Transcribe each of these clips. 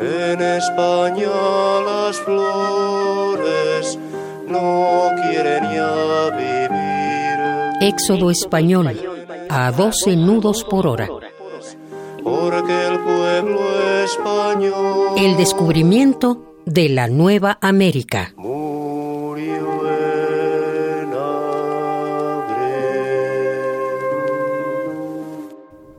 En España las flores no quieren ya vivir. Éxodo español a 12 nudos por hora. Porque el pueblo español El descubrimiento de la Nueva América. murió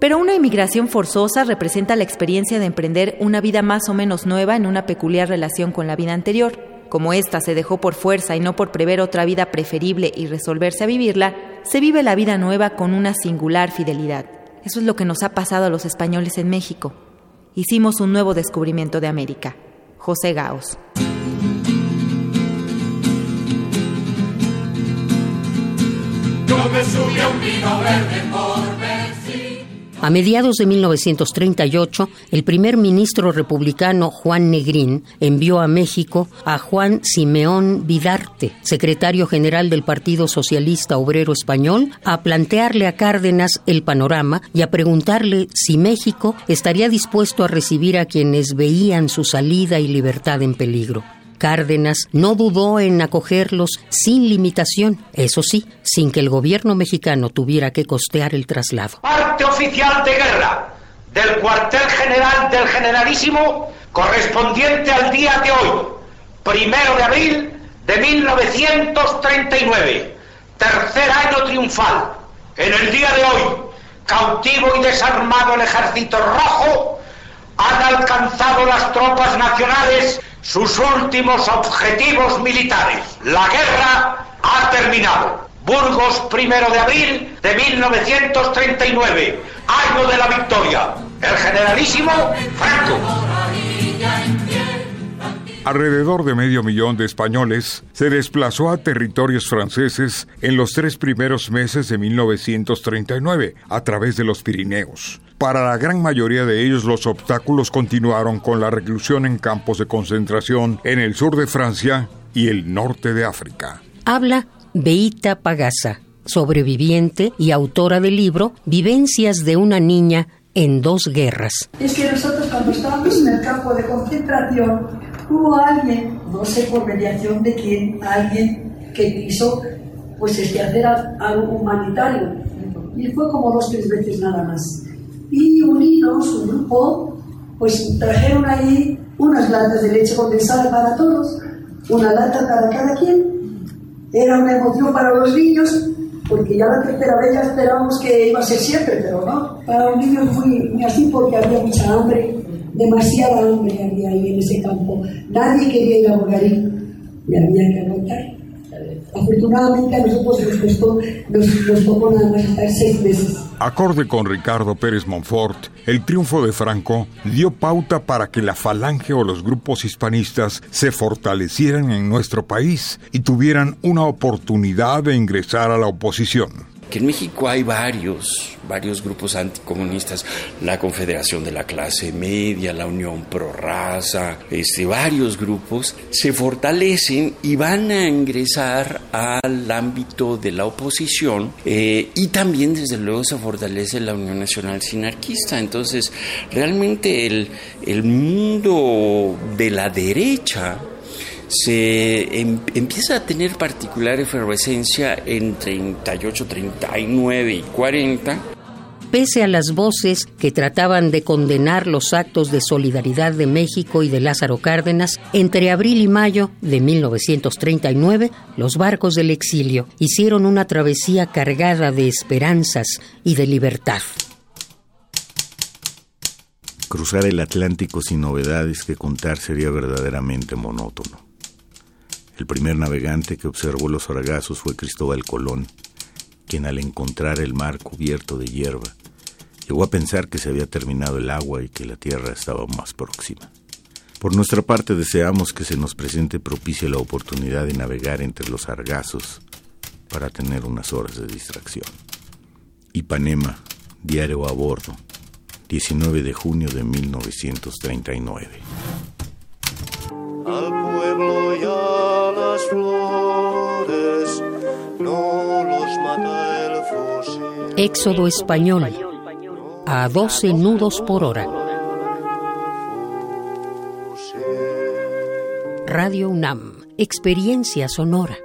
Pero una inmigración forzosa representa la experiencia de emprender una vida más o menos nueva en una peculiar relación con la vida anterior. Como ésta se dejó por fuerza y no por prever otra vida preferible y resolverse a vivirla, se vive la vida nueva con una singular fidelidad. Eso es lo que nos ha pasado a los españoles en México. Hicimos un nuevo descubrimiento de América. José Gaos. A mediados de 1938, el primer ministro republicano Juan Negrín envió a México a Juan Simeón Vidarte, secretario general del Partido Socialista Obrero Español, a plantearle a Cárdenas el panorama y a preguntarle si México estaría dispuesto a recibir a quienes veían su salida y libertad en peligro. Cárdenas no dudó en acogerlos sin limitación, eso sí, sin que el gobierno mexicano tuviera que costear el traslado. parte oficial de guerra del cuartel general del generalísimo correspondiente al día de hoy, primero de abril de 1939, tercer año triunfal. En el día de hoy, cautivo y desarmado el ejército rojo, han alcanzado las tropas nacionales sus últimos objetivos militares. La guerra ha terminado. Burgos, primero de abril de 1939, año de la victoria. El generalísimo Franco. Alrededor de medio millón de españoles se desplazó a territorios franceses en los tres primeros meses de 1939 a través de los Pirineos. Para la gran mayoría de ellos los obstáculos continuaron con la reclusión en campos de concentración en el sur de Francia y el norte de África. Habla Beita Pagasa, sobreviviente y autora del libro Vivencias de una niña en dos guerras. Es que nosotros cuando estábamos en el campo de concentración, hubo alguien, no sé por mediación de quién, alguien que quiso pues este, hacer algo humanitario. Y fue como dos, tres veces nada más. Y unidos, un grupo, pues trajeron ahí unas latas de leche condensada para todos, una lata para cada quien. Era una emoción para los niños, porque ya la tercera vez ya esperábamos que iba a ser siempre, pero no. Para los niños muy, muy así porque había mucha hambre, demasiada hambre había ahí en ese campo. Nadie quería ir a Bogarín y había que aguantar. Afortunadamente a nosotros nos costó, nos, nos tocó nada más estar seis meses. Acorde con Ricardo Pérez Monfort, el triunfo de Franco dio pauta para que la falange o los grupos hispanistas se fortalecieran en nuestro país y tuvieran una oportunidad de ingresar a la oposición. Que en México hay varios, varios grupos anticomunistas, la Confederación de la Clase Media, la Unión Pro Raza, este, varios grupos, se fortalecen y van a ingresar al ámbito de la oposición eh, y también desde luego se fortalece la Unión Nacional Sinarquista. Entonces, realmente el, el mundo de la derecha se em- empieza a tener particular efervescencia en 38, 39 y 40. Pese a las voces que trataban de condenar los actos de solidaridad de México y de Lázaro Cárdenas, entre abril y mayo de 1939, los barcos del exilio hicieron una travesía cargada de esperanzas y de libertad. Cruzar el Atlántico sin novedades que contar sería verdaderamente monótono. El primer navegante que observó los sargazos fue Cristóbal Colón, quien al encontrar el mar cubierto de hierba, llegó a pensar que se había terminado el agua y que la tierra estaba más próxima. Por nuestra parte deseamos que se nos presente propicia la oportunidad de navegar entre los sargazos para tener unas horas de distracción. Ipanema, diario a bordo, 19 de junio de 1939. Éxodo español a 12 nudos por hora. Radio UNAM, experiencia sonora.